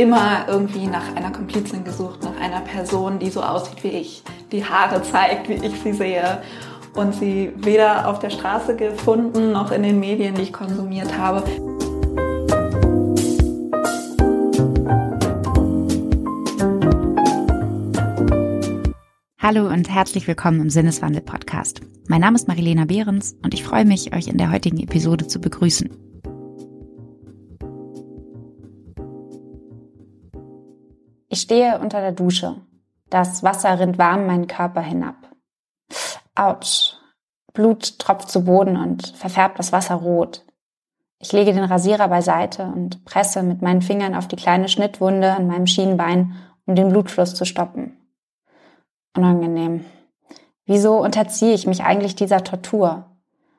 immer irgendwie nach einer Komplizin gesucht, nach einer Person, die so aussieht wie ich, die Haare zeigt, wie ich sie sehe und sie weder auf der Straße gefunden noch in den Medien, die ich konsumiert habe. Hallo und herzlich willkommen im Sinneswandel Podcast. Mein Name ist Marilena Behrens und ich freue mich, euch in der heutigen Episode zu begrüßen. Ich stehe unter der Dusche. Das Wasser rinnt warm meinen Körper hinab. Autsch. Blut tropft zu Boden und verfärbt das Wasser rot. Ich lege den Rasierer beiseite und presse mit meinen Fingern auf die kleine Schnittwunde an meinem Schienbein, um den Blutfluss zu stoppen. Unangenehm. Wieso unterziehe ich mich eigentlich dieser Tortur?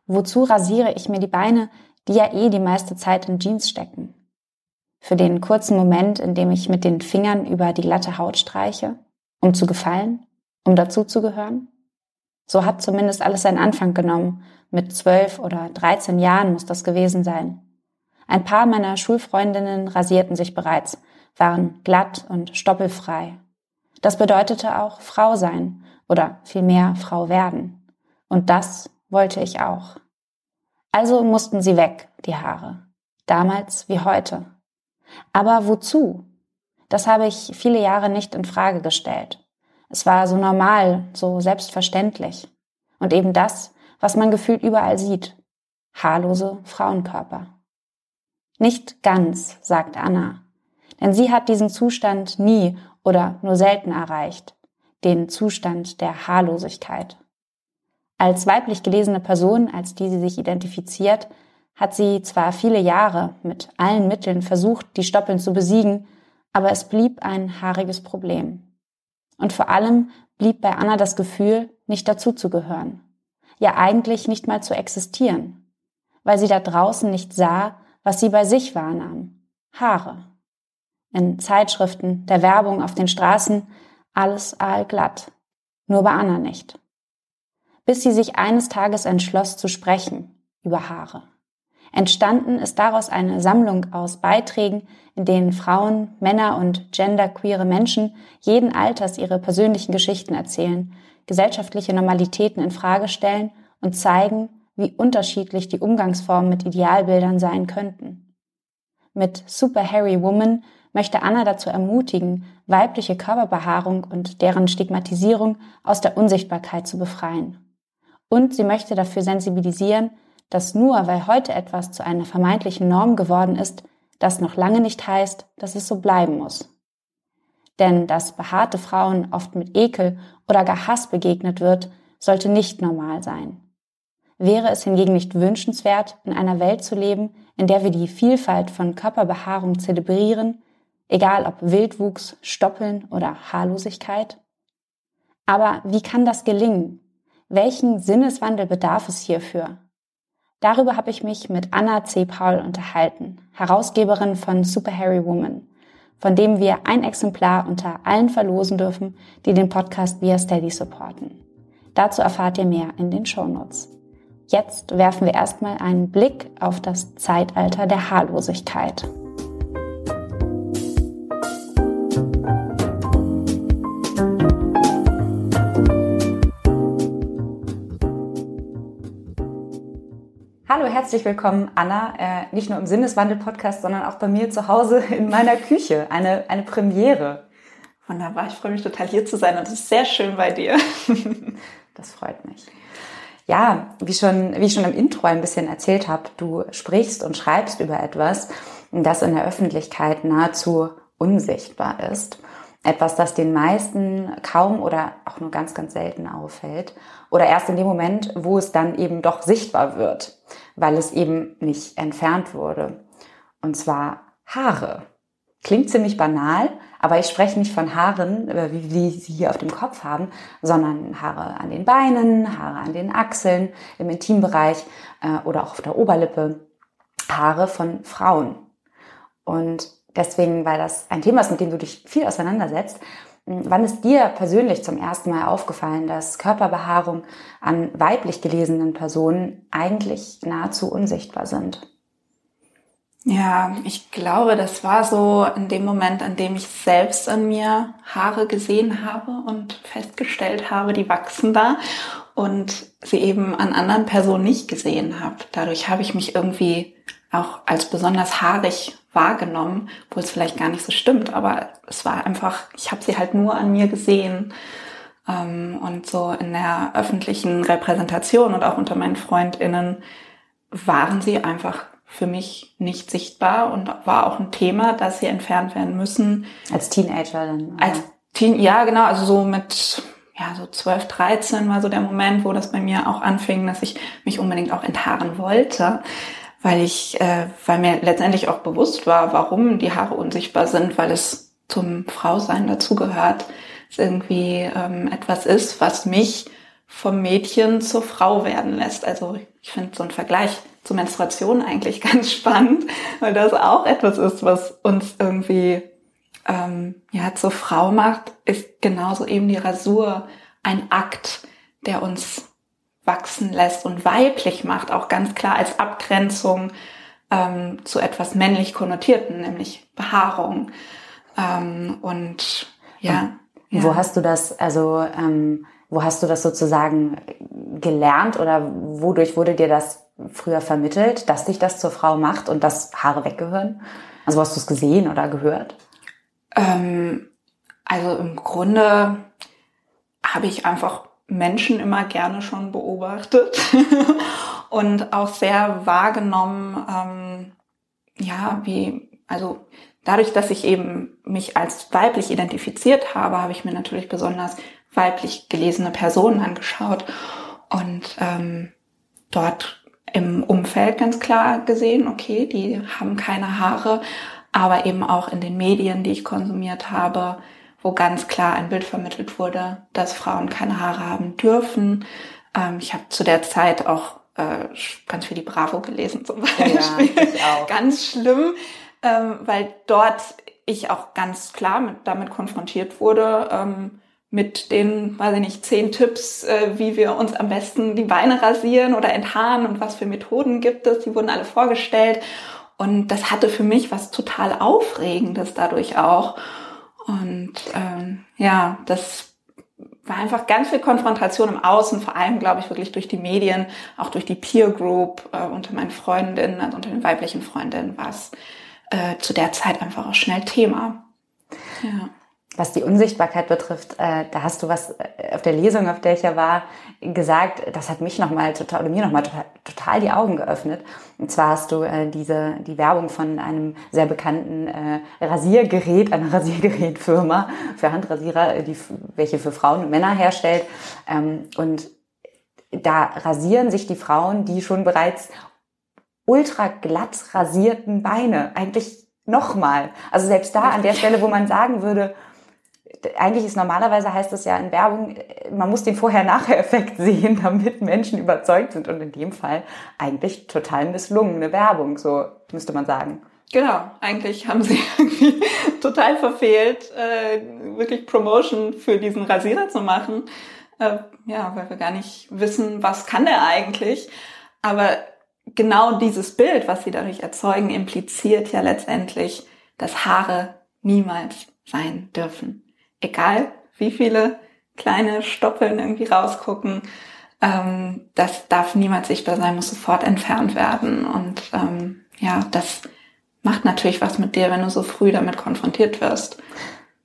Wozu rasiere ich mir die Beine, die ja eh die meiste Zeit in Jeans stecken? Für den kurzen Moment, in dem ich mit den Fingern über die glatte Haut streiche? Um zu gefallen? Um dazuzugehören? So hat zumindest alles seinen Anfang genommen. Mit zwölf oder dreizehn Jahren muss das gewesen sein. Ein paar meiner Schulfreundinnen rasierten sich bereits, waren glatt und stoppelfrei. Das bedeutete auch Frau sein oder vielmehr Frau werden. Und das wollte ich auch. Also mussten sie weg, die Haare. Damals wie heute. Aber wozu? Das habe ich viele Jahre nicht in Frage gestellt. Es war so normal, so selbstverständlich. Und eben das, was man gefühlt überall sieht. Haarlose Frauenkörper. Nicht ganz, sagt Anna. Denn sie hat diesen Zustand nie oder nur selten erreicht. Den Zustand der Haarlosigkeit. Als weiblich gelesene Person, als die sie sich identifiziert, hat sie zwar viele Jahre mit allen Mitteln versucht, die Stoppeln zu besiegen, aber es blieb ein haariges Problem. Und vor allem blieb bei Anna das Gefühl, nicht dazuzugehören. Ja, eigentlich nicht mal zu existieren. Weil sie da draußen nicht sah, was sie bei sich wahrnahm. Haare. In Zeitschriften, der Werbung, auf den Straßen, alles aalglatt. Nur bei Anna nicht. Bis sie sich eines Tages entschloss zu sprechen über Haare. Entstanden ist daraus eine Sammlung aus Beiträgen, in denen Frauen, Männer und genderqueere Menschen jeden Alters ihre persönlichen Geschichten erzählen, gesellschaftliche Normalitäten in Frage stellen und zeigen, wie unterschiedlich die Umgangsformen mit Idealbildern sein könnten. Mit Super Hairy Woman möchte Anna dazu ermutigen, weibliche Körperbehaarung und deren Stigmatisierung aus der Unsichtbarkeit zu befreien. Und sie möchte dafür sensibilisieren, dass nur weil heute etwas zu einer vermeintlichen Norm geworden ist, das noch lange nicht heißt, dass es so bleiben muss. Denn dass behaarte Frauen oft mit Ekel oder gar Hass begegnet wird, sollte nicht normal sein. Wäre es hingegen nicht wünschenswert, in einer Welt zu leben, in der wir die Vielfalt von Körperbehaarung zelebrieren, egal ob Wildwuchs, Stoppeln oder Haarlosigkeit? Aber wie kann das gelingen? Welchen Sinneswandel bedarf es hierfür? Darüber habe ich mich mit Anna C. Paul unterhalten, Herausgeberin von Super Harry Woman, von dem wir ein Exemplar unter allen verlosen dürfen, die den Podcast via Steady supporten. Dazu erfahrt ihr mehr in den Shownotes. Jetzt werfen wir erstmal einen Blick auf das Zeitalter der Haarlosigkeit. Herzlich willkommen, Anna. Äh, nicht nur im Sinneswandel-Podcast, sondern auch bei mir zu Hause in meiner Küche. Eine, eine Premiere. Wunderbar, ich freue mich total hier zu sein und es ist sehr schön bei dir. das freut mich. Ja, wie, schon, wie ich schon im Intro ein bisschen erzählt habe, du sprichst und schreibst über etwas, das in der Öffentlichkeit nahezu unsichtbar ist. Etwas, das den meisten kaum oder auch nur ganz, ganz selten auffällt. Oder erst in dem Moment, wo es dann eben doch sichtbar wird, weil es eben nicht entfernt wurde. Und zwar Haare. Klingt ziemlich banal, aber ich spreche nicht von Haaren, äh, wie wir sie hier auf dem Kopf haben, sondern Haare an den Beinen, Haare an den Achseln, im Intimbereich äh, oder auch auf der Oberlippe. Haare von Frauen. Und deswegen, weil das ein Thema ist, mit dem du dich viel auseinandersetzt, wann ist dir persönlich zum ersten Mal aufgefallen, dass Körperbehaarung an weiblich gelesenen Personen eigentlich nahezu unsichtbar sind? Ja, ich glaube, das war so in dem Moment, an dem ich selbst an mir Haare gesehen habe und festgestellt habe, die wachsen da und sie eben an anderen Personen nicht gesehen habe. Dadurch habe ich mich irgendwie auch als besonders haarig wahrgenommen, wo es vielleicht gar nicht so stimmt, aber es war einfach, ich habe sie halt nur an mir gesehen. Ähm, und so in der öffentlichen Repräsentation und auch unter meinen Freundinnen waren sie einfach für mich nicht sichtbar und war auch ein Thema, dass sie entfernt werden müssen. Als Teenager dann? Als Teen, ja, genau, also so mit, ja, so 12, 13 war so der Moment, wo das bei mir auch anfing, dass ich mich unbedingt auch enthaaren wollte, weil ich, äh, weil mir letztendlich auch bewusst war, warum die Haare unsichtbar sind, weil es zum Frausein dazugehört. Es irgendwie ähm, etwas ist, was mich vom Mädchen zur Frau werden lässt. Also ich finde so ein Vergleich zur Menstruation eigentlich ganz spannend, weil das auch etwas ist, was uns irgendwie ähm, ja zur Frau macht, ist genauso eben die Rasur ein Akt, der uns wachsen lässt und weiblich macht, auch ganz klar als Abgrenzung ähm, zu etwas männlich konnotierten, nämlich Behaarung. Ähm, und ja, ja. Wo hast du das, also ähm, wo hast du das sozusagen gelernt oder wodurch wurde dir das früher vermittelt, dass dich das zur Frau macht und dass Haare weggehören? Also hast du es gesehen oder gehört? Ähm, also im Grunde habe ich einfach Menschen immer gerne schon beobachtet und auch sehr wahrgenommen, ähm, ja, wie, also dadurch, dass ich eben mich als weiblich identifiziert habe, habe ich mir natürlich besonders weiblich gelesene Personen angeschaut und ähm, dort im Umfeld ganz klar gesehen, okay, die haben keine Haare, aber eben auch in den Medien, die ich konsumiert habe, wo ganz klar ein Bild vermittelt wurde, dass Frauen keine Haare haben dürfen. Ähm, ich habe zu der Zeit auch äh, ganz viel die Bravo gelesen zum Beispiel. Ja, ganz schlimm, ähm, weil dort ich auch ganz klar mit, damit konfrontiert wurde, ähm, mit den, weiß ich nicht, zehn Tipps, äh, wie wir uns am besten die Beine rasieren oder enthaaren und was für Methoden gibt es. Die wurden alle vorgestellt. Und das hatte für mich was total Aufregendes dadurch auch. Und ähm, ja, das war einfach ganz viel Konfrontation im Außen, vor allem, glaube ich, wirklich durch die Medien, auch durch die Peer Group äh, unter meinen Freundinnen, also unter den weiblichen Freundinnen war es äh, zu der Zeit einfach auch schnell Thema. Ja. Was die Unsichtbarkeit betrifft, äh, da hast du was äh, auf der Lesung, auf der ich ja war, gesagt. Das hat mich nochmal total, oder mir nochmal total, total die Augen geöffnet. Und zwar hast du äh, diese, die Werbung von einem sehr bekannten äh, Rasiergerät, einer Rasiergerätfirma für Handrasierer, die, welche für Frauen und Männer herstellt. Ähm, und da rasieren sich die Frauen, die schon bereits ultra glatt rasierten Beine. Eigentlich nochmal. Also selbst da an der Stelle, wo man sagen würde, eigentlich ist normalerweise heißt es ja in Werbung, man muss den Vorher-Nachher-Effekt sehen, damit Menschen überzeugt sind. Und in dem Fall eigentlich total misslungene Werbung, so müsste man sagen. Genau, eigentlich haben sie irgendwie total verfehlt, äh, wirklich Promotion für diesen Rasierer zu machen. Äh, ja, weil wir gar nicht wissen, was kann der eigentlich. Aber genau dieses Bild, was sie dadurch erzeugen, impliziert ja letztendlich, dass Haare niemals sein dürfen. Egal, wie viele kleine Stoppeln irgendwie rausgucken, ähm, das darf niemals sichtbar sein, muss sofort entfernt werden. Und ähm, ja, das macht natürlich was mit dir, wenn du so früh damit konfrontiert wirst.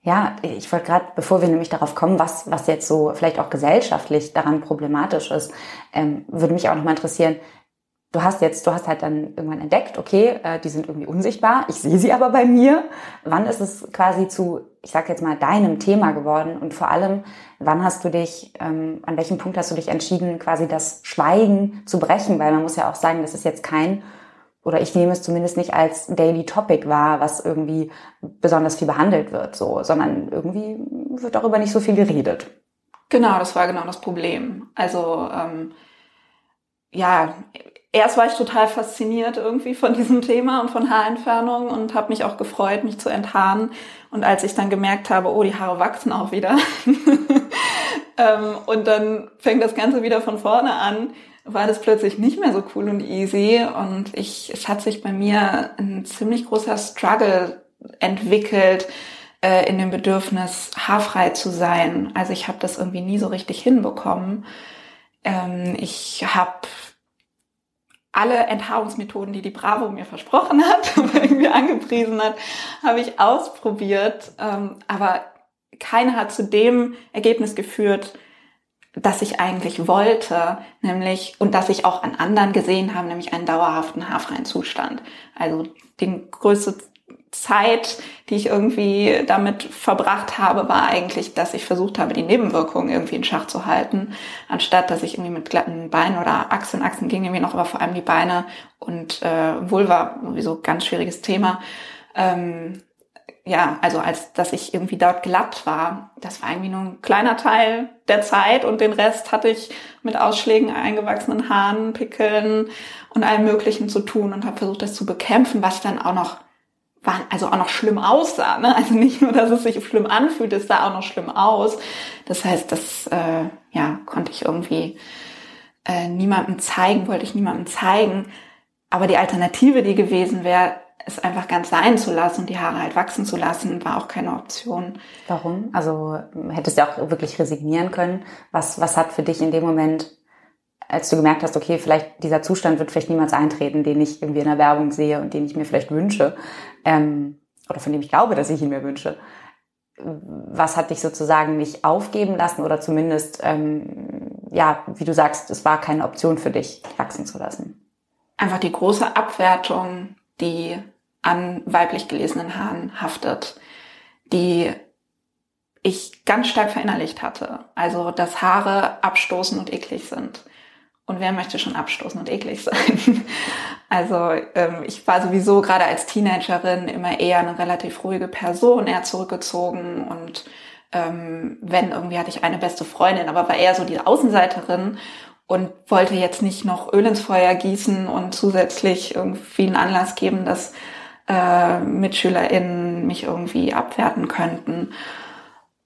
Ja, ich wollte gerade, bevor wir nämlich darauf kommen, was, was jetzt so vielleicht auch gesellschaftlich daran problematisch ist, ähm, würde mich auch nochmal interessieren, du hast jetzt, du hast halt dann irgendwann entdeckt, okay, äh, die sind irgendwie unsichtbar, ich sehe sie aber bei mir. Wann ist es quasi zu, ich sag jetzt mal, deinem Thema geworden? Und vor allem, wann hast du dich, ähm, an welchem Punkt hast du dich entschieden, quasi das Schweigen zu brechen? Weil man muss ja auch sagen, das ist jetzt kein, oder ich nehme es zumindest nicht als Daily Topic wahr, was irgendwie besonders viel behandelt wird, so, sondern irgendwie wird darüber nicht so viel geredet. Genau, das war genau das Problem. Also ähm, ja, erst war ich total fasziniert irgendwie von diesem Thema und von Haarentfernung und habe mich auch gefreut, mich zu enthaaren. Und als ich dann gemerkt habe, oh, die Haare wachsen auch wieder. ähm, und dann fängt das Ganze wieder von vorne an, war das plötzlich nicht mehr so cool und easy und ich, es hat sich bei mir ein ziemlich großer Struggle entwickelt äh, in dem Bedürfnis, haarfrei zu sein. Also ich habe das irgendwie nie so richtig hinbekommen. Ähm, ich habe alle Enthaarungsmethoden, die die Bravo mir versprochen hat und angepriesen hat, habe ich ausprobiert. Ähm, aber keine hat zu dem Ergebnis geführt, das ich eigentlich wollte, nämlich, und das ich auch an anderen gesehen habe, nämlich einen dauerhaften haarfreien Zustand. Also die größte Zeit, die ich irgendwie damit verbracht habe, war eigentlich, dass ich versucht habe, die Nebenwirkungen irgendwie in Schach zu halten, anstatt dass ich irgendwie mit glatten Beinen oder Achseln, Achseln ging irgendwie noch, aber vor allem die Beine und äh, Vulva, sowieso ganz schwieriges Thema. Ähm, ja, also als dass ich irgendwie dort glatt war, das war irgendwie nur ein kleiner Teil der Zeit und den Rest hatte ich mit Ausschlägen, eingewachsenen Haaren, Pickeln und allem Möglichen zu tun und habe versucht, das zu bekämpfen, was dann auch noch also auch noch schlimm aussah. Ne? Also nicht nur, dass es sich schlimm anfühlt, es sah auch noch schlimm aus. Das heißt, das äh, ja konnte ich irgendwie äh, niemandem zeigen, wollte ich niemandem zeigen. Aber die Alternative, die gewesen wäre, es einfach ganz sein zu lassen und die Haare halt wachsen zu lassen, war auch keine Option. Warum? Also hättest du auch wirklich resignieren können. Was, was hat für dich in dem Moment, als du gemerkt hast, okay, vielleicht dieser Zustand wird vielleicht niemals eintreten, den ich irgendwie in der Werbung sehe und den ich mir vielleicht wünsche, ähm, oder von dem ich glaube, dass ich ihn mir wünsche. Was hat dich sozusagen nicht aufgeben lassen oder zumindest, ähm, ja, wie du sagst, es war keine Option für dich, wachsen zu lassen? Einfach die große Abwertung, die an weiblich gelesenen Haaren haftet, die ich ganz stark verinnerlicht hatte. Also, dass Haare abstoßen und eklig sind. Und wer möchte schon abstoßen und eklig sein? Also ähm, ich war sowieso gerade als Teenagerin immer eher eine relativ ruhige Person, eher zurückgezogen und ähm, wenn irgendwie hatte ich eine beste Freundin, aber war eher so die Außenseiterin und wollte jetzt nicht noch Öl ins Feuer gießen und zusätzlich irgendwie einen Anlass geben, dass äh, MitschülerInnen mich irgendwie abwerten könnten.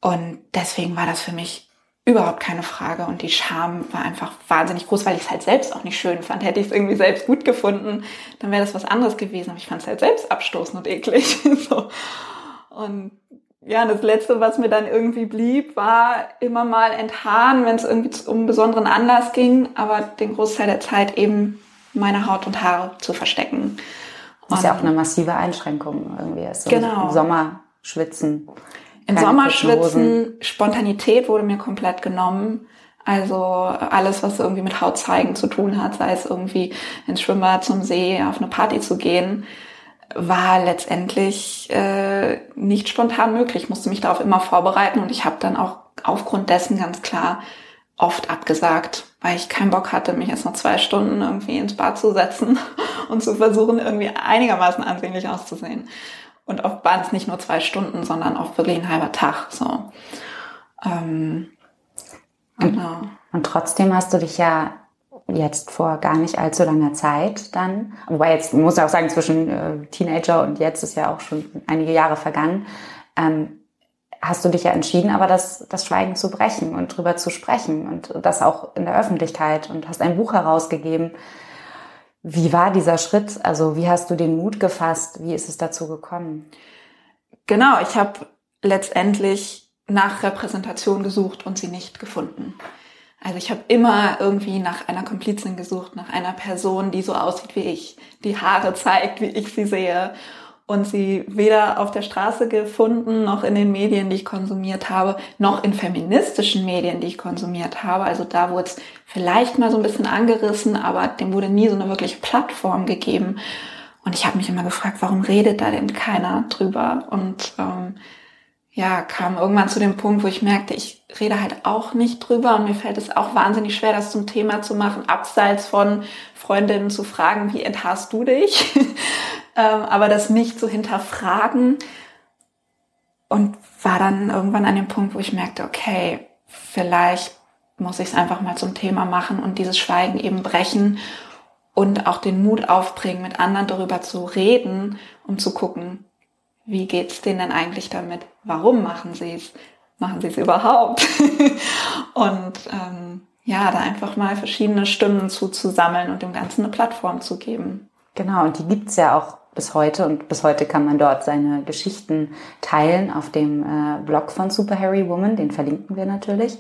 Und deswegen war das für mich überhaupt keine Frage. Und die Scham war einfach wahnsinnig groß, weil ich es halt selbst auch nicht schön fand. Hätte ich es irgendwie selbst gut gefunden, dann wäre das was anderes gewesen. Aber ich fand es halt selbst abstoßend und eklig. so. Und ja, das Letzte, was mir dann irgendwie blieb, war immer mal enthaaren, wenn es irgendwie um einen besonderen Anlass ging, aber den Großteil der Zeit eben meine Haut und Haare zu verstecken. Das ist ja auch eine massive Einschränkung irgendwie. Also genau. Im Sommer schwitzen. Im Sommer schwitzen, Spontanität wurde mir komplett genommen. Also alles, was irgendwie mit Haut zeigen zu tun hat, sei es irgendwie ins Schwimmbad, zum See, auf eine Party zu gehen, war letztendlich äh, nicht spontan möglich. Ich musste mich darauf immer vorbereiten und ich habe dann auch aufgrund dessen ganz klar oft abgesagt, weil ich keinen Bock hatte, mich erst noch zwei Stunden irgendwie ins Bad zu setzen und zu versuchen, irgendwie einigermaßen ansehnlich auszusehen. Und oft waren es nicht nur zwei Stunden, sondern auch wirklich ein halber Tag. So. Ähm, genau. Und trotzdem hast du dich ja jetzt vor gar nicht allzu langer Zeit dann, wobei jetzt muss ich auch sagen, zwischen äh, Teenager und jetzt ist ja auch schon einige Jahre vergangen, ähm, hast du dich ja entschieden, aber das, das Schweigen zu brechen und drüber zu sprechen und das auch in der Öffentlichkeit und hast ein Buch herausgegeben. Wie war dieser Schritt? Also wie hast du den Mut gefasst? Wie ist es dazu gekommen? Genau, ich habe letztendlich nach Repräsentation gesucht und sie nicht gefunden. Also ich habe immer irgendwie nach einer Komplizin gesucht, nach einer Person, die so aussieht wie ich, die Haare zeigt, wie ich sie sehe und sie weder auf der Straße gefunden, noch in den Medien, die ich konsumiert habe, noch in feministischen Medien, die ich konsumiert habe. Also da wurde es vielleicht mal so ein bisschen angerissen, aber dem wurde nie so eine wirkliche Plattform gegeben. Und ich habe mich immer gefragt, warum redet da denn keiner drüber? Und ähm, ja, kam irgendwann zu dem Punkt, wo ich merkte, ich rede halt auch nicht drüber und mir fällt es auch wahnsinnig schwer, das zum Thema zu machen, abseits von Freundinnen zu fragen, wie enthaarst du dich? ähm, aber das nicht zu hinterfragen. Und war dann irgendwann an dem Punkt, wo ich merkte, okay, vielleicht muss ich es einfach mal zum Thema machen und dieses Schweigen eben brechen und auch den Mut aufbringen, mit anderen darüber zu reden, um zu gucken, wie geht's denen denn eigentlich damit? Warum machen sie es? Machen sie es überhaupt? und ähm, ja, da einfach mal verschiedene Stimmen zu, zu sammeln und dem Ganzen eine Plattform zu geben. Genau, und die gibt's ja auch bis heute und bis heute kann man dort seine Geschichten teilen auf dem äh, Blog von Super Harry Woman, den verlinken wir natürlich.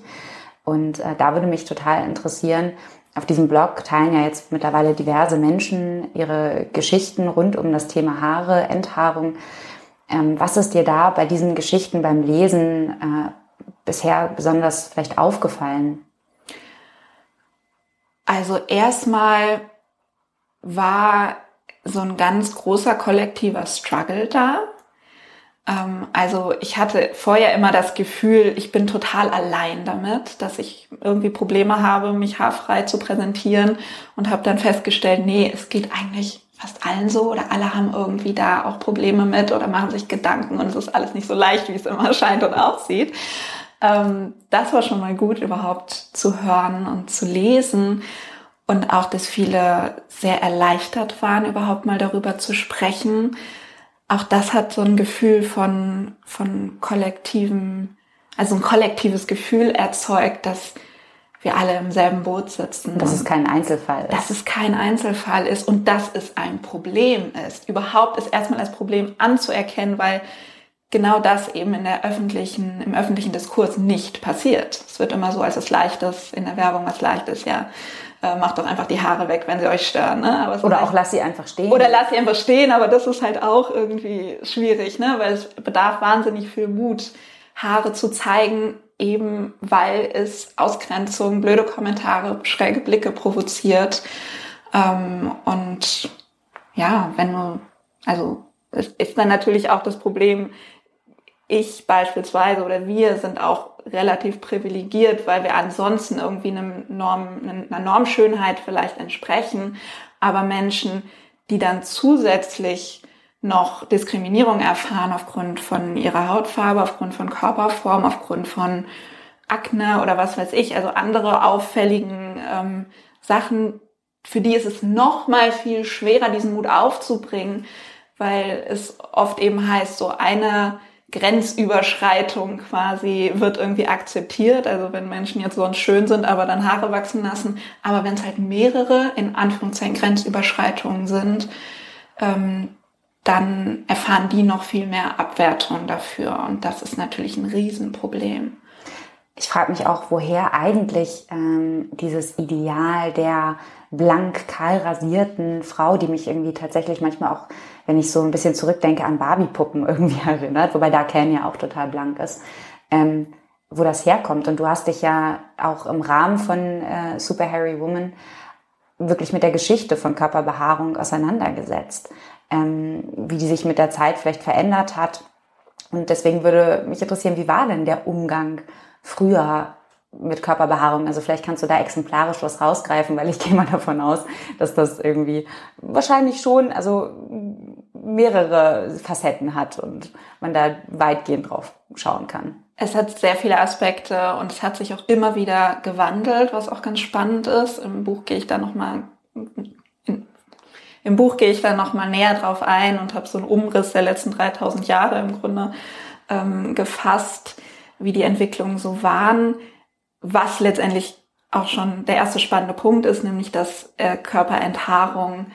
Und äh, da würde mich total interessieren, auf diesem Blog teilen ja jetzt mittlerweile diverse Menschen ihre Geschichten rund um das Thema Haare, Enthaarung. Ähm, was ist dir da bei diesen Geschichten beim Lesen äh, bisher besonders vielleicht aufgefallen? Also erstmal war so ein ganz großer kollektiver Struggle da. Ähm, also ich hatte vorher immer das Gefühl, ich bin total allein damit, dass ich irgendwie Probleme habe, mich haarfrei zu präsentieren und habe dann festgestellt, nee, es geht eigentlich fast allen so oder alle haben irgendwie da auch Probleme mit oder machen sich Gedanken und es ist alles nicht so leicht, wie es immer scheint und aussieht. Ähm, das war schon mal gut, überhaupt zu hören und zu lesen und auch, dass viele sehr erleichtert waren, überhaupt mal darüber zu sprechen. Auch das hat so ein Gefühl von, von kollektivem, also ein kollektives Gefühl erzeugt, dass wir alle im selben Boot sitzen. Dass es kein Einzelfall ist. Dass es kein Einzelfall ist und dass es ein Problem ist. Überhaupt ist erstmal als Problem anzuerkennen, weil genau das eben in der öffentlichen, im öffentlichen Diskurs nicht passiert. Es wird immer so als es Leichtes in der Werbung was Leichtes, ja äh, macht doch einfach die Haare weg, wenn sie euch stören. Ne? Aber oder auch lass sie einfach stehen. Oder lass sie einfach stehen, aber das ist halt auch irgendwie schwierig, ne? weil es bedarf wahnsinnig viel Mut, Haare zu zeigen, eben weil es Ausgrenzung, blöde Kommentare, schräge Blicke provoziert. Ähm, und ja, wenn du, also es ist dann natürlich auch das Problem, ich beispielsweise oder wir sind auch relativ privilegiert, weil wir ansonsten irgendwie einem Norm, einer Normschönheit vielleicht entsprechen. Aber Menschen, die dann zusätzlich noch Diskriminierung erfahren aufgrund von ihrer Hautfarbe, aufgrund von Körperform, aufgrund von Akne oder was weiß ich, also andere auffälligen ähm, Sachen, für die ist es noch mal viel schwerer, diesen Mut aufzubringen, weil es oft eben heißt, so eine Grenzüberschreitung quasi wird irgendwie akzeptiert. Also wenn Menschen jetzt sonst schön sind, aber dann Haare wachsen lassen. Aber wenn es halt mehrere, in Anführungszeichen, Grenzüberschreitungen sind, ähm, dann erfahren die noch viel mehr Abwertung dafür. Und das ist natürlich ein Riesenproblem. Ich frage mich auch, woher eigentlich ähm, dieses Ideal der blank kahl rasierten Frau, die mich irgendwie tatsächlich manchmal auch wenn ich so ein bisschen zurückdenke an Barbie-Puppen irgendwie erinnert, wobei da Ken ja auch total blank ist, ähm, wo das herkommt. Und du hast dich ja auch im Rahmen von äh, Super Harry Woman wirklich mit der Geschichte von Körperbehaarung auseinandergesetzt, ähm, wie die sich mit der Zeit vielleicht verändert hat. Und deswegen würde mich interessieren, wie war denn der Umgang früher mit Körperbehaarung. Also vielleicht kannst du da exemplarisch was rausgreifen, weil ich gehe mal davon aus, dass das irgendwie wahrscheinlich schon, also mehrere Facetten hat und man da weitgehend drauf schauen kann. Es hat sehr viele Aspekte und es hat sich auch immer wieder gewandelt, was auch ganz spannend ist. Im Buch gehe ich da nochmal im Buch gehe ich da noch mal näher drauf ein und habe so einen Umriss der letzten 3000 Jahre im Grunde ähm, gefasst, wie die Entwicklungen so waren was letztendlich auch schon der erste spannende Punkt ist, nämlich dass äh, Körperenthaarung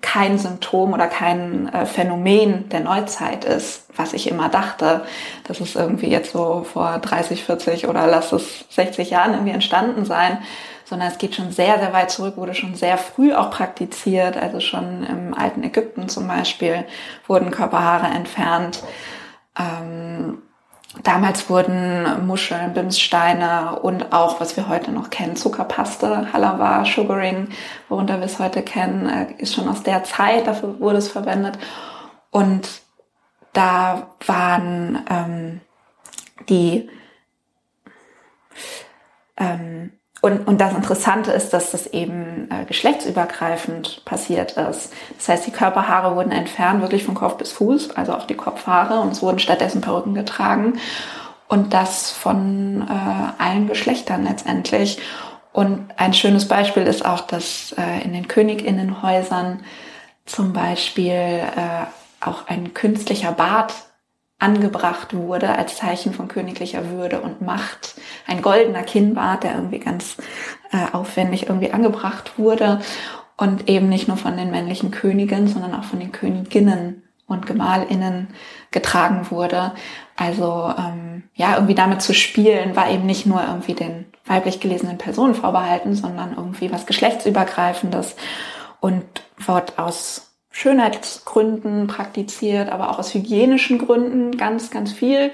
kein Symptom oder kein äh, Phänomen der Neuzeit ist, was ich immer dachte, dass es irgendwie jetzt so vor 30, 40 oder lass es 60 Jahren irgendwie entstanden sein, sondern es geht schon sehr, sehr weit zurück, wurde schon sehr früh auch praktiziert, also schon im alten Ägypten zum Beispiel wurden Körperhaare entfernt. Ähm, Damals wurden Muscheln, Bimssteine und auch, was wir heute noch kennen, Zuckerpaste, Halava, Sugaring, worunter wir es heute kennen, äh, ist schon aus der Zeit, dafür wurde es verwendet. Und da waren ähm, die ähm, und, und das Interessante ist, dass das eben äh, geschlechtsübergreifend passiert ist. Das heißt, die Körperhaare wurden entfernt, wirklich von Kopf bis Fuß, also auch die Kopfhaare, und es wurden stattdessen Perücken getragen. Und das von äh, allen Geschlechtern letztendlich. Und ein schönes Beispiel ist auch, dass äh, in den Königinnenhäusern zum Beispiel äh, auch ein künstlicher Bart angebracht wurde als Zeichen von königlicher Würde und Macht. Ein goldener Kinnbart, der irgendwie ganz äh, aufwendig irgendwie angebracht wurde und eben nicht nur von den männlichen Königen, sondern auch von den Königinnen und Gemahlinnen getragen wurde. Also ähm, ja, irgendwie damit zu spielen, war eben nicht nur irgendwie den weiblich gelesenen Personen vorbehalten, sondern irgendwie was geschlechtsübergreifendes und wird aus Schönheitsgründen praktiziert, aber auch aus hygienischen Gründen ganz, ganz viel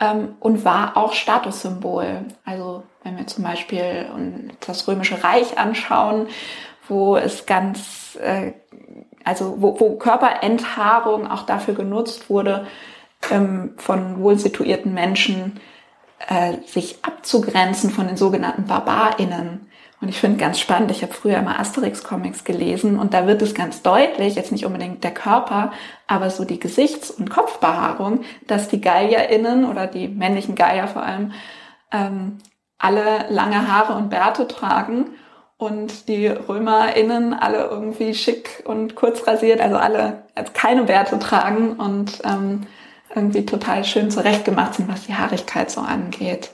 ähm, und war auch Statussymbol. Also wenn wir zum Beispiel das Römische Reich anschauen, wo es ganz, äh, also wo, wo Körperenthaarung auch dafür genutzt wurde, ähm, von wohlsituierten Menschen äh, sich abzugrenzen von den sogenannten BarbarInnen. Und ich finde ganz spannend, ich habe früher immer Asterix-Comics gelesen und da wird es ganz deutlich, jetzt nicht unbedingt der Körper, aber so die Gesichts- und Kopfbehaarung, dass die GallierInnen oder die männlichen Gallier vor allem ähm, alle lange Haare und Bärte tragen und die RömerInnen alle irgendwie schick und kurz rasiert, also alle als keine Bärte tragen und ähm, irgendwie total schön zurechtgemacht sind, was die Haarigkeit so angeht.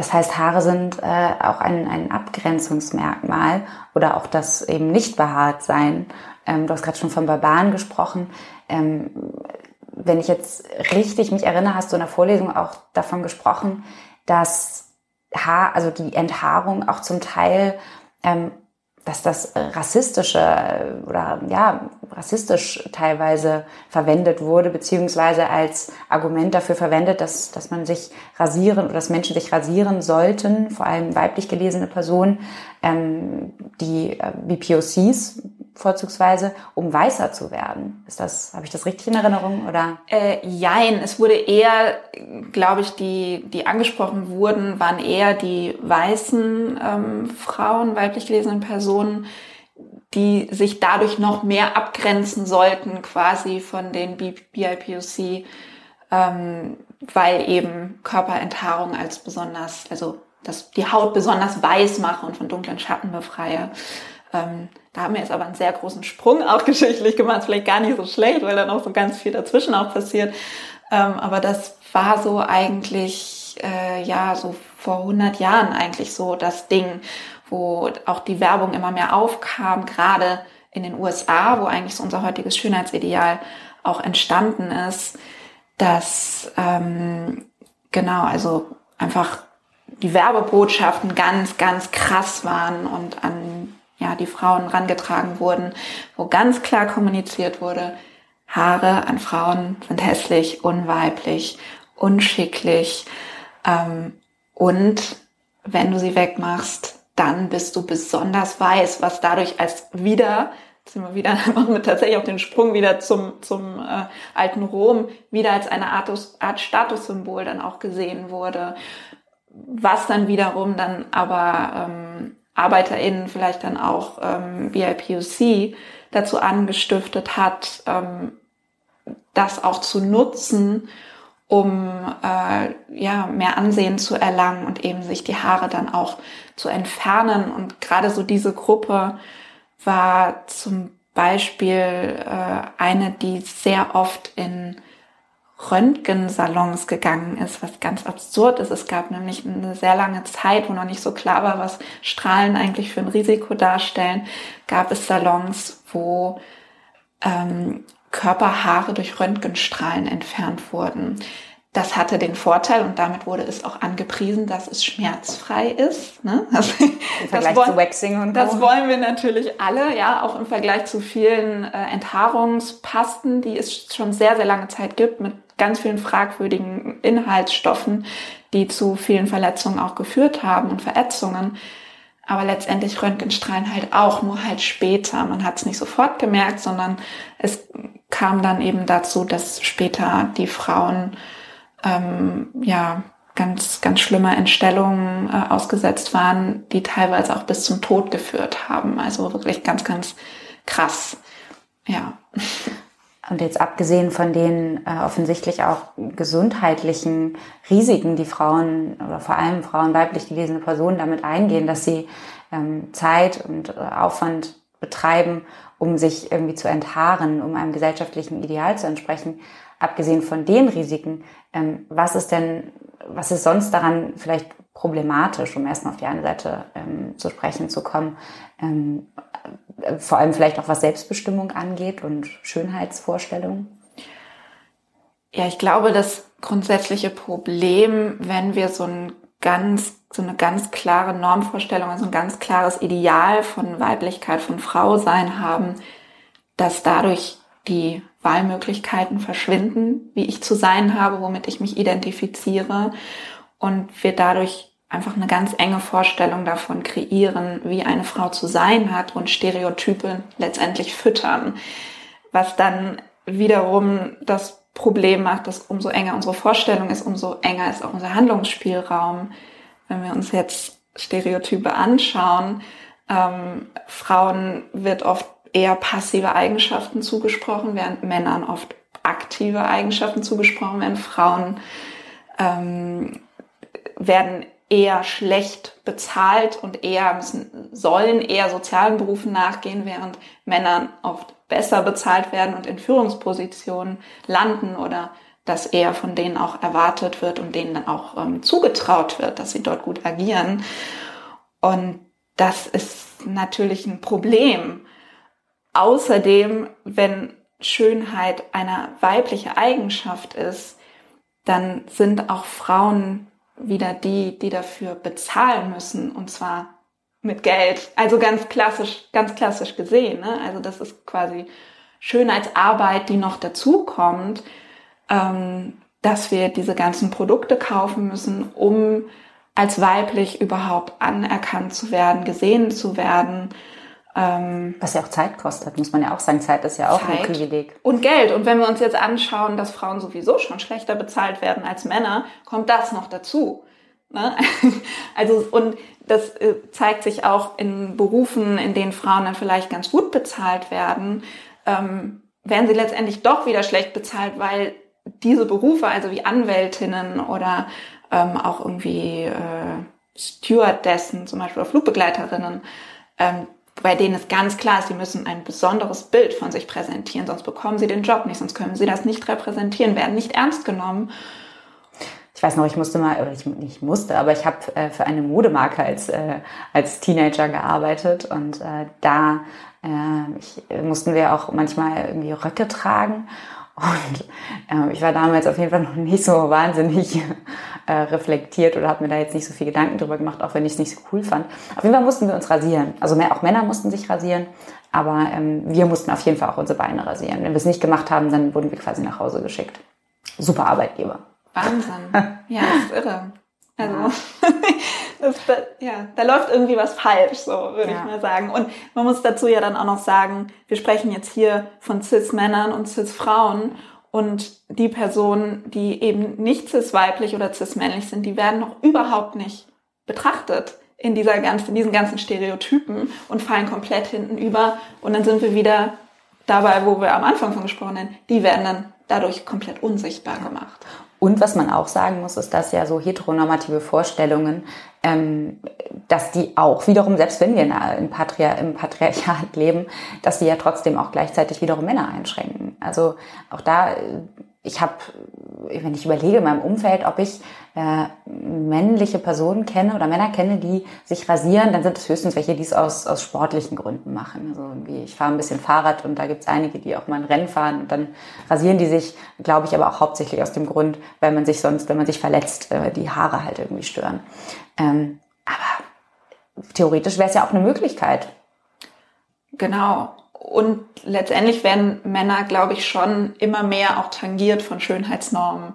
Das heißt, Haare sind äh, auch ein, ein Abgrenzungsmerkmal oder auch das eben nicht behaart sein. Ähm, du hast gerade schon von Barbaren gesprochen. Ähm, wenn ich jetzt richtig mich erinnere, hast du in der Vorlesung auch davon gesprochen, dass Haar, also die Enthaarung auch zum Teil ähm, dass das rassistische äh, oder ja rassistisch teilweise verwendet wurde beziehungsweise als Argument dafür verwendet, dass dass man sich rasieren oder dass Menschen sich rasieren sollten, vor allem weiblich gelesene Personen, ähm, die äh, BPOCs vorzugsweise, um weißer zu werden. Ist das, habe ich das richtig in Erinnerung oder? Äh, jein, es wurde eher, glaube ich, die, die angesprochen wurden, waren eher die weißen ähm, Frauen, weiblich gelesenen Personen, die sich dadurch noch mehr abgrenzen sollten, quasi von den BIPOC, ähm, weil eben Körperenthaarung als besonders, also dass die Haut besonders weiß mache und von dunklen Schatten befreie. Ähm, da haben wir jetzt aber einen sehr großen Sprung auch geschichtlich gemacht. Vielleicht gar nicht so schlecht, weil dann auch so ganz viel dazwischen auch passiert. Ähm, aber das war so eigentlich, äh, ja, so vor 100 Jahren eigentlich so das Ding, wo auch die Werbung immer mehr aufkam, gerade in den USA, wo eigentlich so unser heutiges Schönheitsideal auch entstanden ist, dass ähm, genau, also einfach die Werbebotschaften ganz, ganz krass waren und an ja, die Frauen rangetragen wurden, wo ganz klar kommuniziert wurde, Haare an Frauen sind hässlich, unweiblich, unschicklich ähm, und wenn du sie wegmachst, dann bist du besonders weiß, was dadurch als wieder, jetzt sind wir wieder, machen wir tatsächlich auch den Sprung wieder zum, zum äh, alten Rom, wieder als eine Art, Art Statussymbol dann auch gesehen wurde, was dann wiederum dann aber ähm, ArbeiterInnen vielleicht dann auch ähm, BIPOC dazu angestiftet hat, ähm, das auch zu nutzen, um äh, ja mehr Ansehen zu erlangen und eben sich die Haare dann auch zu entfernen. Und gerade so diese Gruppe war zum Beispiel äh, eine, die sehr oft in Röntgensalons gegangen ist, was ganz absurd ist. Es gab nämlich eine sehr lange Zeit, wo noch nicht so klar war, was Strahlen eigentlich für ein Risiko darstellen, gab es Salons, wo ähm, Körperhaare durch Röntgenstrahlen entfernt wurden. Das hatte den Vorteil und damit wurde es auch angepriesen, dass es schmerzfrei ist. Ne? Das, Im Vergleich wollen, zu Waxing und Das wollen wir natürlich alle, ja, auch im Vergleich zu vielen äh, Enthaarungspasten, die es schon sehr, sehr lange Zeit gibt, mit ganz vielen fragwürdigen Inhaltsstoffen, die zu vielen Verletzungen auch geführt haben und Verätzungen. Aber letztendlich Röntgenstrahlen halt auch, nur halt später. Man hat es nicht sofort gemerkt, sondern es kam dann eben dazu, dass später die Frauen ähm, ja ganz, ganz schlimme Entstellungen äh, ausgesetzt waren, die teilweise auch bis zum Tod geführt haben. Also wirklich ganz, ganz krass. Ja. Und jetzt abgesehen von den äh, offensichtlich auch gesundheitlichen Risiken, die Frauen oder vor allem Frauen weiblich gelesene Personen damit eingehen, dass sie ähm, Zeit und äh, Aufwand betreiben, um sich irgendwie zu enthaaren, um einem gesellschaftlichen Ideal zu entsprechen, abgesehen von den Risiken, ähm, was ist denn, was ist sonst daran vielleicht problematisch, um erstmal auf die eine Seite ähm, zu sprechen zu kommen, ähm, äh, vor allem vielleicht auch was Selbstbestimmung angeht und Schönheitsvorstellungen? Ja, ich glaube, das grundsätzliche Problem, wenn wir so ein ganz, so eine ganz klare Normvorstellung, also ein ganz klares Ideal von Weiblichkeit, von Frau sein haben, dass dadurch die Wahlmöglichkeiten verschwinden, wie ich zu sein habe, womit ich mich identifiziere und wir dadurch einfach eine ganz enge Vorstellung davon kreieren, wie eine Frau zu sein hat und Stereotype letztendlich füttern, was dann wiederum das Problem macht, dass umso enger unsere Vorstellung ist, umso enger ist auch unser Handlungsspielraum. Wenn wir uns jetzt Stereotype anschauen, ähm, Frauen wird oft eher passive Eigenschaften zugesprochen, während Männern oft aktive Eigenschaften zugesprochen werden. Frauen ähm, werden eher schlecht bezahlt und eher müssen, sollen eher sozialen Berufen nachgehen, während Männern oft besser bezahlt werden und in Führungspositionen landen oder dass eher von denen auch erwartet wird und denen dann auch ähm, zugetraut wird, dass sie dort gut agieren. Und das ist natürlich ein Problem. Außerdem, wenn Schönheit eine weibliche Eigenschaft ist, dann sind auch Frauen wieder die, die dafür bezahlen müssen, und zwar mit Geld. Also ganz klassisch, ganz klassisch gesehen. Ne? Also das ist quasi Schönheitsarbeit, die noch dazukommt, ähm, dass wir diese ganzen Produkte kaufen müssen, um als weiblich überhaupt anerkannt zu werden, gesehen zu werden. Ähm, Was ja auch Zeit kostet, muss man ja auch sagen. Zeit ist ja auch Zeit ein Privileg. Und Geld. Und wenn wir uns jetzt anschauen, dass Frauen sowieso schon schlechter bezahlt werden als Männer, kommt das noch dazu. Ne? Also, und das äh, zeigt sich auch in Berufen, in denen Frauen dann vielleicht ganz gut bezahlt werden, ähm, werden sie letztendlich doch wieder schlecht bezahlt, weil diese Berufe, also wie Anwältinnen oder ähm, auch irgendwie äh, Stewardessen, zum Beispiel oder Flugbegleiterinnen, ähm, bei denen es ganz klar ist, sie müssen ein besonderes Bild von sich präsentieren, sonst bekommen sie den Job nicht, sonst können sie das nicht repräsentieren, werden nicht ernst genommen. Ich weiß noch, ich musste mal, oder ich nicht musste, aber ich habe äh, für eine Modemarke als, äh, als Teenager gearbeitet und äh, da äh, ich, mussten wir auch manchmal irgendwie Röcke tragen und äh, ich war damals auf jeden Fall noch nicht so wahnsinnig äh, reflektiert oder habe mir da jetzt nicht so viel Gedanken drüber gemacht, auch wenn ich es nicht so cool fand. Auf jeden Fall mussten wir uns rasieren. Also mehr, auch Männer mussten sich rasieren, aber ähm, wir mussten auf jeden Fall auch unsere Beine rasieren. Wenn wir es nicht gemacht haben, dann wurden wir quasi nach Hause geschickt. Super Arbeitgeber. Wahnsinn. Ja, das ist irre. Also, das, ja, da läuft irgendwie was falsch, so würde ja. ich mal sagen. Und man muss dazu ja dann auch noch sagen, wir sprechen jetzt hier von Cis-Männern und Cis-Frauen und die Personen, die eben nicht cis-weiblich oder cis-männlich sind, die werden noch überhaupt nicht betrachtet in dieser ganzen, in diesen ganzen Stereotypen und fallen komplett hinten über. Und dann sind wir wieder dabei, wo wir am Anfang von gesprochen haben, die werden dann dadurch komplett unsichtbar gemacht. Und was man auch sagen muss, ist, dass ja so heteronormative Vorstellungen, ähm, dass die auch wiederum, selbst wenn wir in, Patria, im Patriarchat leben, dass die ja trotzdem auch gleichzeitig wiederum Männer einschränken. Also auch da ich habe, wenn ich überlege in meinem Umfeld, ob ich äh, männliche Personen kenne oder Männer kenne, die sich rasieren, dann sind es höchstens welche, die es aus, aus sportlichen Gründen machen. Also irgendwie, ich fahre ein bisschen Fahrrad und da gibt es einige, die auch mal ein Rennen fahren und dann rasieren die sich, glaube ich, aber auch hauptsächlich aus dem Grund, weil man sich sonst, wenn man sich verletzt, äh, die Haare halt irgendwie stören. Ähm, aber theoretisch wäre es ja auch eine Möglichkeit. Genau. Und letztendlich werden Männer, glaube ich, schon immer mehr auch tangiert von Schönheitsnormen.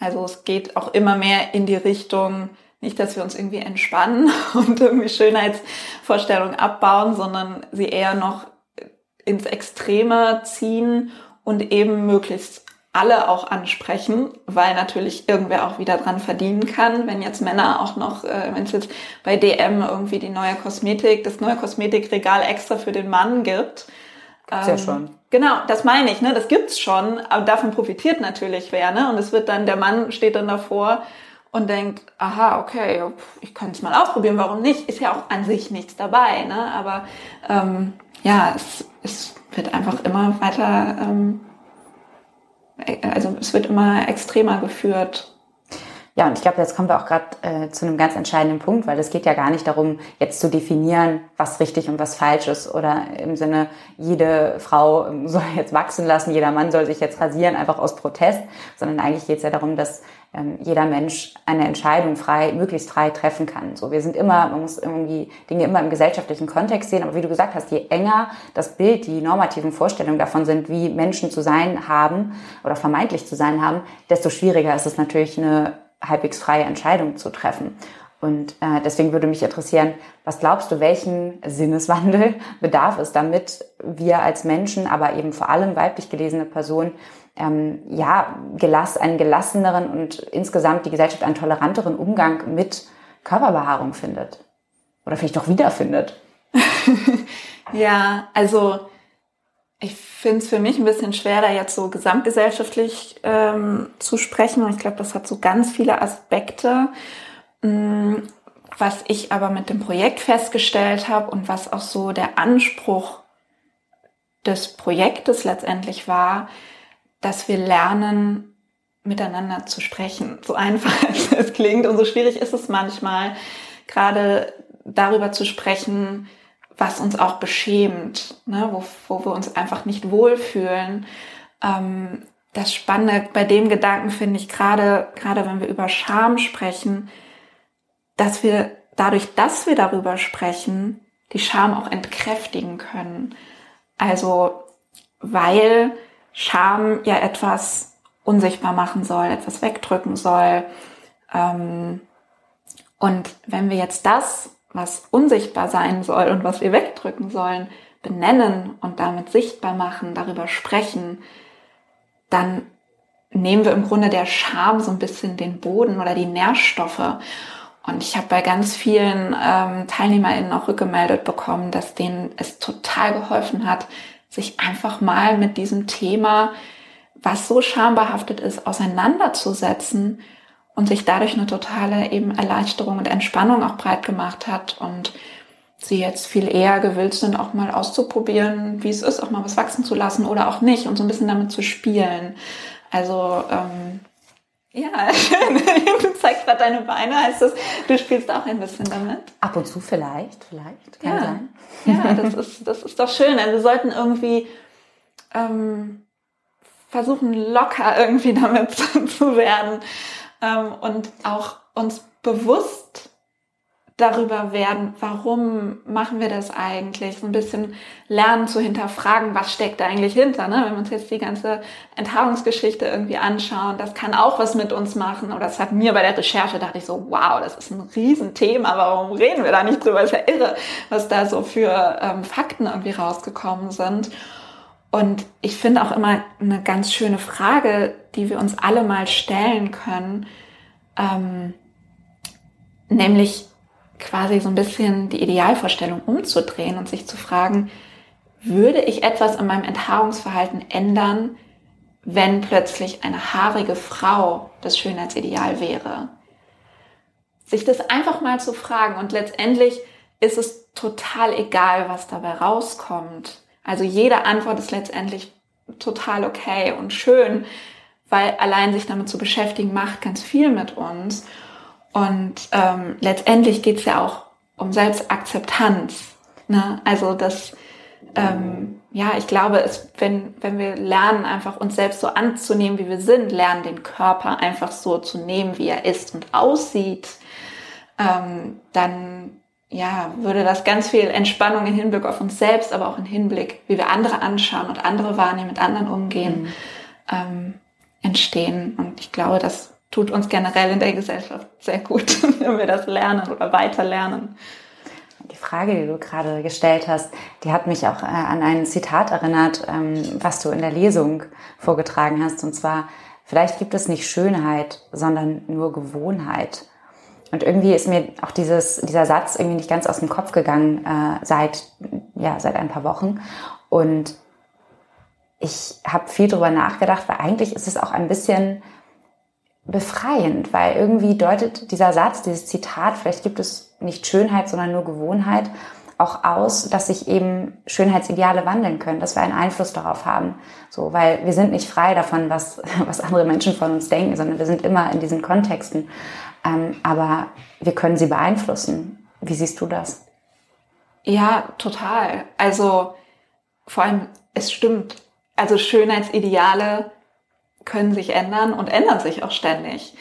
Also es geht auch immer mehr in die Richtung, nicht, dass wir uns irgendwie entspannen und irgendwie Schönheitsvorstellungen abbauen, sondern sie eher noch ins Extreme ziehen und eben möglichst alle auch ansprechen, weil natürlich irgendwer auch wieder dran verdienen kann. Wenn jetzt Männer auch noch, äh, wenn es jetzt bei DM irgendwie die neue Kosmetik, das neue Kosmetikregal extra für den Mann gibt, Gibt's ähm, ja schon. Genau, das meine ich, ne? Das gibt's schon, aber davon profitiert natürlich wer, ne? Und es wird dann, der Mann steht dann davor und denkt, aha, okay, ich könnte es mal ausprobieren, warum nicht? Ist ja auch an sich nichts dabei, ne? Aber ähm, ja, es, es wird einfach immer weiter ähm, also es wird immer extremer geführt. Ja, und ich glaube, jetzt kommen wir auch gerade äh, zu einem ganz entscheidenden Punkt, weil es geht ja gar nicht darum, jetzt zu definieren, was richtig und was falsch ist oder im Sinne, jede Frau soll jetzt wachsen lassen, jeder Mann soll sich jetzt rasieren, einfach aus Protest, sondern eigentlich geht es ja darum, dass ähm, jeder Mensch eine Entscheidung frei, möglichst frei treffen kann. So, wir sind immer, man muss irgendwie Dinge immer im gesellschaftlichen Kontext sehen, aber wie du gesagt hast, je enger das Bild, die normativen Vorstellungen davon sind, wie Menschen zu sein haben oder vermeintlich zu sein haben, desto schwieriger ist es natürlich eine halbwegs freie Entscheidung zu treffen. Und äh, deswegen würde mich interessieren, was glaubst du, welchen Sinneswandel bedarf es, damit wir als Menschen, aber eben vor allem weiblich gelesene Personen, ähm, ja, gelass, einen gelasseneren und insgesamt die Gesellschaft einen toleranteren Umgang mit Körperbehaarung findet? Oder vielleicht auch wiederfindet? ja, also ich finde es für mich ein bisschen schwer, da jetzt so gesamtgesellschaftlich ähm, zu sprechen. Ich glaube, das hat so ganz viele Aspekte. Mm, was ich aber mit dem Projekt festgestellt habe und was auch so der Anspruch des Projektes letztendlich war, dass wir lernen, miteinander zu sprechen. So einfach es klingt und so schwierig ist es manchmal, gerade darüber zu sprechen, was uns auch beschämt, ne? wo, wo wir uns einfach nicht wohlfühlen. Ähm, das Spannende bei dem Gedanken finde ich gerade, gerade wenn wir über Scham sprechen, dass wir dadurch, dass wir darüber sprechen, die Scham auch entkräftigen können. Also, weil Scham ja etwas unsichtbar machen soll, etwas wegdrücken soll. Ähm, und wenn wir jetzt das was unsichtbar sein soll und was wir wegdrücken sollen, benennen und damit sichtbar machen, darüber sprechen, dann nehmen wir im Grunde der Scham so ein bisschen den Boden oder die Nährstoffe. Und ich habe bei ganz vielen ähm, TeilnehmerInnen auch rückgemeldet bekommen, dass denen es total geholfen hat, sich einfach mal mit diesem Thema, was so schambehaftet ist, auseinanderzusetzen und sich dadurch eine totale eben Erleichterung und Entspannung auch breit gemacht hat und sie jetzt viel eher gewillt sind, auch mal auszuprobieren, wie es ist, auch mal was wachsen zu lassen oder auch nicht und so ein bisschen damit zu spielen. Also ähm, ja, du zeigst gerade deine Beine, heißt das, du spielst auch ein bisschen damit? Ab und zu vielleicht, vielleicht, kann ja. sein. Ja, das ist, das ist doch schön. Also wir sollten irgendwie ähm, versuchen, locker irgendwie damit zu werden ähm, und auch uns bewusst darüber werden, warum machen wir das eigentlich? So ein bisschen lernen zu hinterfragen, was steckt da eigentlich hinter. Ne? Wenn wir uns jetzt die ganze Enthaarungsgeschichte irgendwie anschauen, das kann auch was mit uns machen. Oder das hat mir bei der Recherche, dachte ich so, wow, das ist ein Riesenthema, warum reden wir da nicht drüber? Ist ja irre, was da so für ähm, Fakten irgendwie rausgekommen sind. Und ich finde auch immer eine ganz schöne Frage, die wir uns alle mal stellen können, ähm, nämlich quasi so ein bisschen die Idealvorstellung umzudrehen und sich zu fragen, würde ich etwas an meinem Enthaarungsverhalten ändern, wenn plötzlich eine haarige Frau das Schönheitsideal wäre? Sich das einfach mal zu fragen und letztendlich ist es total egal, was dabei rauskommt. Also jede Antwort ist letztendlich total okay und schön, weil allein sich damit zu beschäftigen macht ganz viel mit uns. Und ähm, letztendlich geht es ja auch um Selbstakzeptanz. Ne? Also das, ähm, ja, ich glaube, es, wenn, wenn wir lernen, einfach uns selbst so anzunehmen, wie wir sind, lernen den Körper einfach so zu nehmen, wie er ist und aussieht, ähm, dann ja, würde das ganz viel Entspannung im Hinblick auf uns selbst, aber auch im Hinblick, wie wir andere anschauen und andere wahrnehmen, mit anderen umgehen, mhm. ähm, entstehen. Und ich glaube, das tut uns generell in der Gesellschaft sehr gut, wenn wir das lernen oder weiter lernen. Die Frage, die du gerade gestellt hast, die hat mich auch äh, an ein Zitat erinnert, ähm, was du in der Lesung vorgetragen hast. Und zwar, vielleicht gibt es nicht Schönheit, sondern nur Gewohnheit. Und irgendwie ist mir auch dieses, dieser Satz irgendwie nicht ganz aus dem Kopf gegangen äh, seit, ja, seit ein paar Wochen. Und ich habe viel drüber nachgedacht, weil eigentlich ist es auch ein bisschen befreiend, weil irgendwie deutet dieser Satz, dieses Zitat, vielleicht gibt es nicht Schönheit, sondern nur Gewohnheit, auch aus, dass sich eben Schönheitsideale wandeln können, dass wir einen Einfluss darauf haben. So, weil wir sind nicht frei davon, was, was andere Menschen von uns denken, sondern wir sind immer in diesen Kontexten. Ähm, aber wir können sie beeinflussen. Wie siehst du das? Ja, total. Also vor allem, es stimmt. Also Schönheitsideale können sich ändern und ändern sich auch ständig.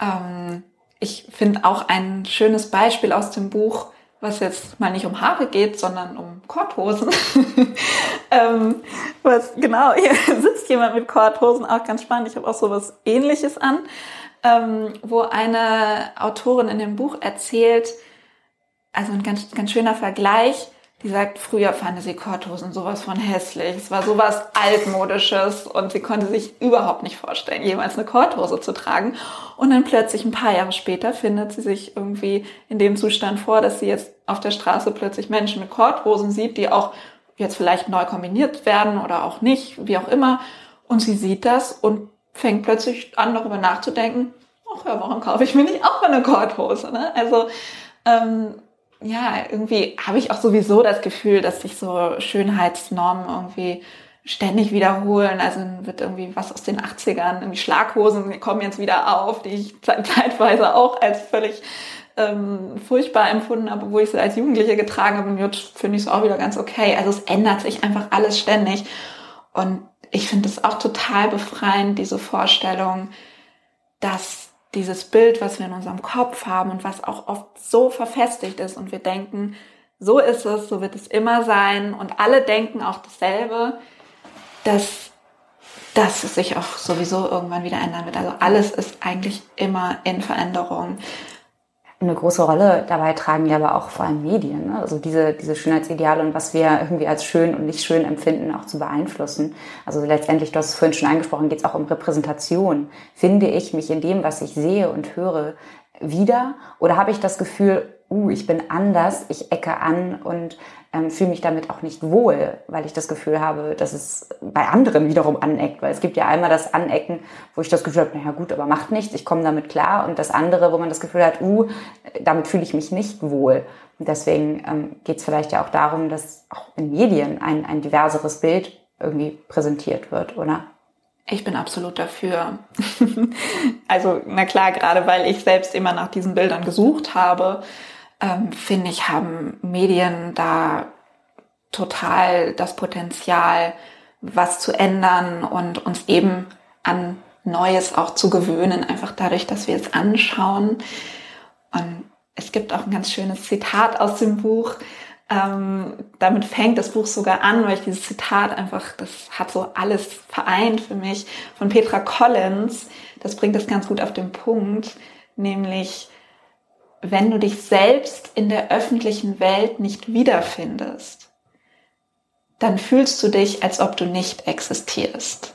Ähm, ich finde auch ein schönes Beispiel aus dem Buch, was jetzt mal nicht um Haare geht, sondern um Korthosen. ähm, was genau, hier sitzt jemand mit Korthosen, auch ganz spannend. Ich habe auch so was ähnliches an, ähm, wo eine Autorin in dem Buch erzählt, also ein ganz, ganz schöner Vergleich, die sagt, früher fand sie Korthosen sowas von hässlich. Es war sowas altmodisches und sie konnte sich überhaupt nicht vorstellen, jemals eine Korthose zu tragen. Und dann plötzlich ein paar Jahre später findet sie sich irgendwie in dem Zustand vor, dass sie jetzt auf der Straße plötzlich Menschen mit Korthosen sieht, die auch jetzt vielleicht neu kombiniert werden oder auch nicht, wie auch immer. Und sie sieht das und fängt plötzlich an, darüber nachzudenken, ach ja, warum kaufe ich mir nicht auch eine Korthose? Ne? Also ähm, ja, irgendwie habe ich auch sowieso das Gefühl, dass sich so Schönheitsnormen irgendwie ständig wiederholen. Also wird irgendwie was aus den 80ern, irgendwie Schlaghosen kommen jetzt wieder auf, die ich zeitweise auch als völlig ähm, furchtbar empfunden habe, wo ich sie als Jugendliche getragen habe. Und jetzt finde ich es auch wieder ganz okay. Also es ändert sich einfach alles ständig. Und ich finde es auch total befreiend, diese Vorstellung, dass dieses Bild, was wir in unserem Kopf haben und was auch oft so verfestigt ist und wir denken, so ist es, so wird es immer sein und alle denken auch dasselbe, dass das sich auch sowieso irgendwann wieder ändern wird. Also alles ist eigentlich immer in Veränderung eine große Rolle dabei tragen ja aber auch vor allem Medien. Ne? Also diese, diese Schönheitsideale und was wir irgendwie als schön und nicht schön empfinden, auch zu beeinflussen. Also letztendlich, du hast es vorhin schon angesprochen, geht es auch um Repräsentation. Finde ich mich in dem, was ich sehe und höre, wieder? Oder habe ich das Gefühl, uh, ich bin anders, ich ecke an und ähm, fühle mich damit auch nicht wohl, weil ich das Gefühl habe, dass es bei anderen wiederum aneckt. Weil es gibt ja einmal das Anecken, wo ich das Gefühl habe, naja gut, aber macht nichts, ich komme damit klar. Und das andere, wo man das Gefühl hat, uh, damit fühle ich mich nicht wohl. Und deswegen ähm, geht es vielleicht ja auch darum, dass auch in Medien ein, ein diverseres Bild irgendwie präsentiert wird, oder? Ich bin absolut dafür. also, na klar, gerade weil ich selbst immer nach diesen Bildern gesucht habe, ähm, finde ich, haben Medien da total das Potenzial, was zu ändern und uns eben an Neues auch zu gewöhnen, einfach dadurch, dass wir es anschauen. Und es gibt auch ein ganz schönes Zitat aus dem Buch. Ähm, damit fängt das Buch sogar an, weil ich dieses Zitat einfach, das hat so alles vereint für mich, von Petra Collins. Das bringt das ganz gut auf den Punkt, nämlich wenn du dich selbst in der öffentlichen Welt nicht wiederfindest, dann fühlst du dich, als ob du nicht existierst.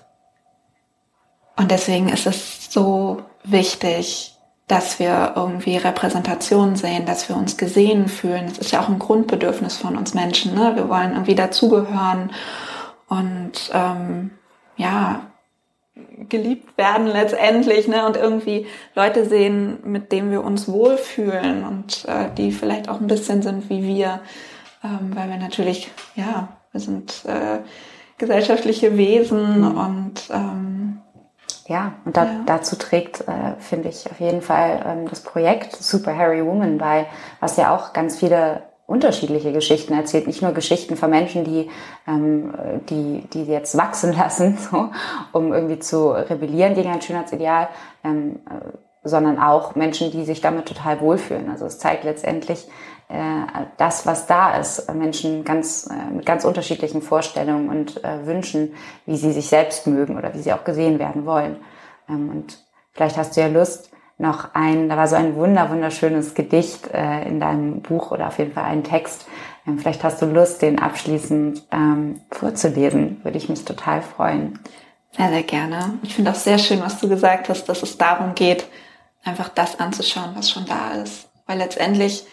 Und deswegen ist es so wichtig, dass wir irgendwie Repräsentation sehen, dass wir uns gesehen fühlen. Das ist ja auch ein Grundbedürfnis von uns Menschen. Ne? Wir wollen irgendwie dazugehören und ähm, ja, geliebt werden letztendlich ne? und irgendwie Leute sehen, mit denen wir uns wohlfühlen und äh, die vielleicht auch ein bisschen sind wie wir, ähm, weil wir natürlich, ja, wir sind äh, gesellschaftliche Wesen und ähm, ja, und da, ja. dazu trägt, äh, finde ich, auf jeden Fall ähm, das Projekt Super Harry Woman bei, was ja auch ganz viele unterschiedliche Geschichten erzählt, nicht nur Geschichten von Menschen, die, ähm, die, die jetzt wachsen lassen, so, um irgendwie zu rebellieren gegen ein Schönheitsideal, ähm, äh, sondern auch Menschen, die sich damit total wohlfühlen. Also es zeigt letztendlich äh, das, was da ist, Menschen ganz, äh, mit ganz unterschiedlichen Vorstellungen und äh, Wünschen, wie sie sich selbst mögen oder wie sie auch gesehen werden wollen. Ähm, und vielleicht hast du ja Lust, noch ein, da war so ein wunder, wunderschönes Gedicht äh, in deinem Buch oder auf jeden Fall ein Text. Ähm, vielleicht hast du Lust, den abschließend ähm, vorzulesen. Würde ich mich total freuen. Sehr, sehr gerne. Ich finde auch sehr schön, was du gesagt hast, dass es darum geht, einfach das anzuschauen, was schon da ist. Weil letztendlich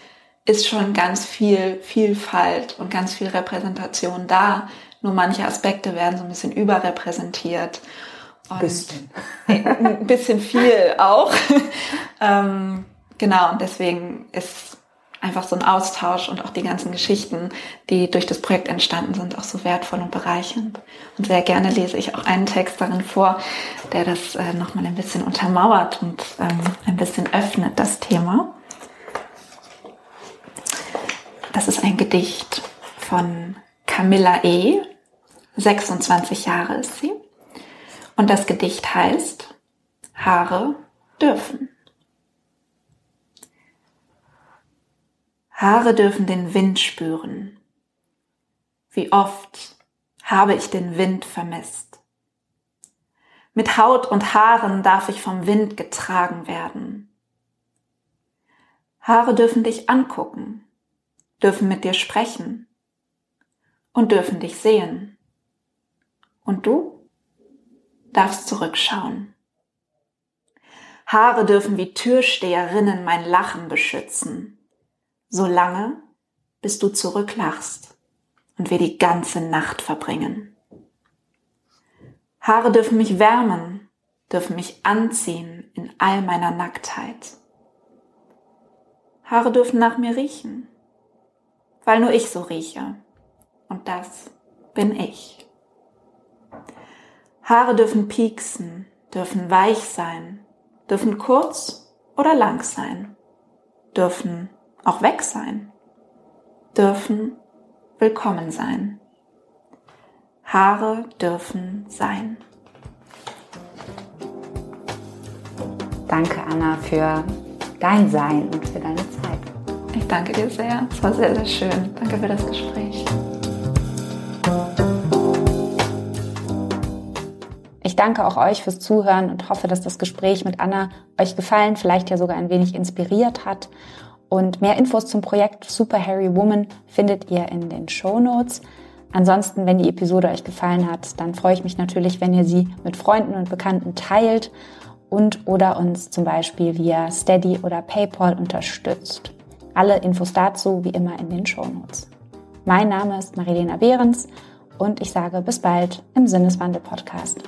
ist schon ganz viel Vielfalt und ganz viel Repräsentation da. Nur manche Aspekte werden so ein bisschen überrepräsentiert. Ein bisschen. ein bisschen viel auch. ähm, genau, und deswegen ist einfach so ein Austausch und auch die ganzen Geschichten, die durch das Projekt entstanden sind, auch so wertvoll und bereichernd. Und sehr gerne lese ich auch einen Text darin vor, der das äh, nochmal ein bisschen untermauert und ähm, ein bisschen öffnet, das Thema. Das ist ein Gedicht von Camilla E. 26 Jahre ist sie. Und das Gedicht heißt Haare dürfen. Haare dürfen den Wind spüren. Wie oft habe ich den Wind vermisst. Mit Haut und Haaren darf ich vom Wind getragen werden. Haare dürfen dich angucken, dürfen mit dir sprechen und dürfen dich sehen. Und du darfst zurückschauen. Haare dürfen wie Türsteherinnen mein Lachen beschützen so lange, bis du zurücklachst und wir die ganze Nacht verbringen. Haare dürfen mich wärmen, dürfen mich anziehen in all meiner Nacktheit. Haare dürfen nach mir riechen, weil nur ich so rieche. Und das bin ich. Haare dürfen pieksen, dürfen weich sein, dürfen kurz oder lang sein, dürfen auch weg sein, dürfen willkommen sein. Haare dürfen sein. Danke, Anna, für dein Sein und für deine Zeit. Ich danke dir sehr. Es war sehr, sehr schön. Danke für das Gespräch. Danke auch euch fürs Zuhören und hoffe, dass das Gespräch mit Anna euch gefallen, vielleicht ja sogar ein wenig inspiriert hat. Und mehr Infos zum Projekt Super Harry Woman findet ihr in den Show Notes. Ansonsten, wenn die Episode euch gefallen hat, dann freue ich mich natürlich, wenn ihr sie mit Freunden und Bekannten teilt und oder uns zum Beispiel via Steady oder PayPal unterstützt. Alle Infos dazu wie immer in den Show Notes. Mein Name ist Marilena Behrens und ich sage bis bald im Sinneswandel Podcast.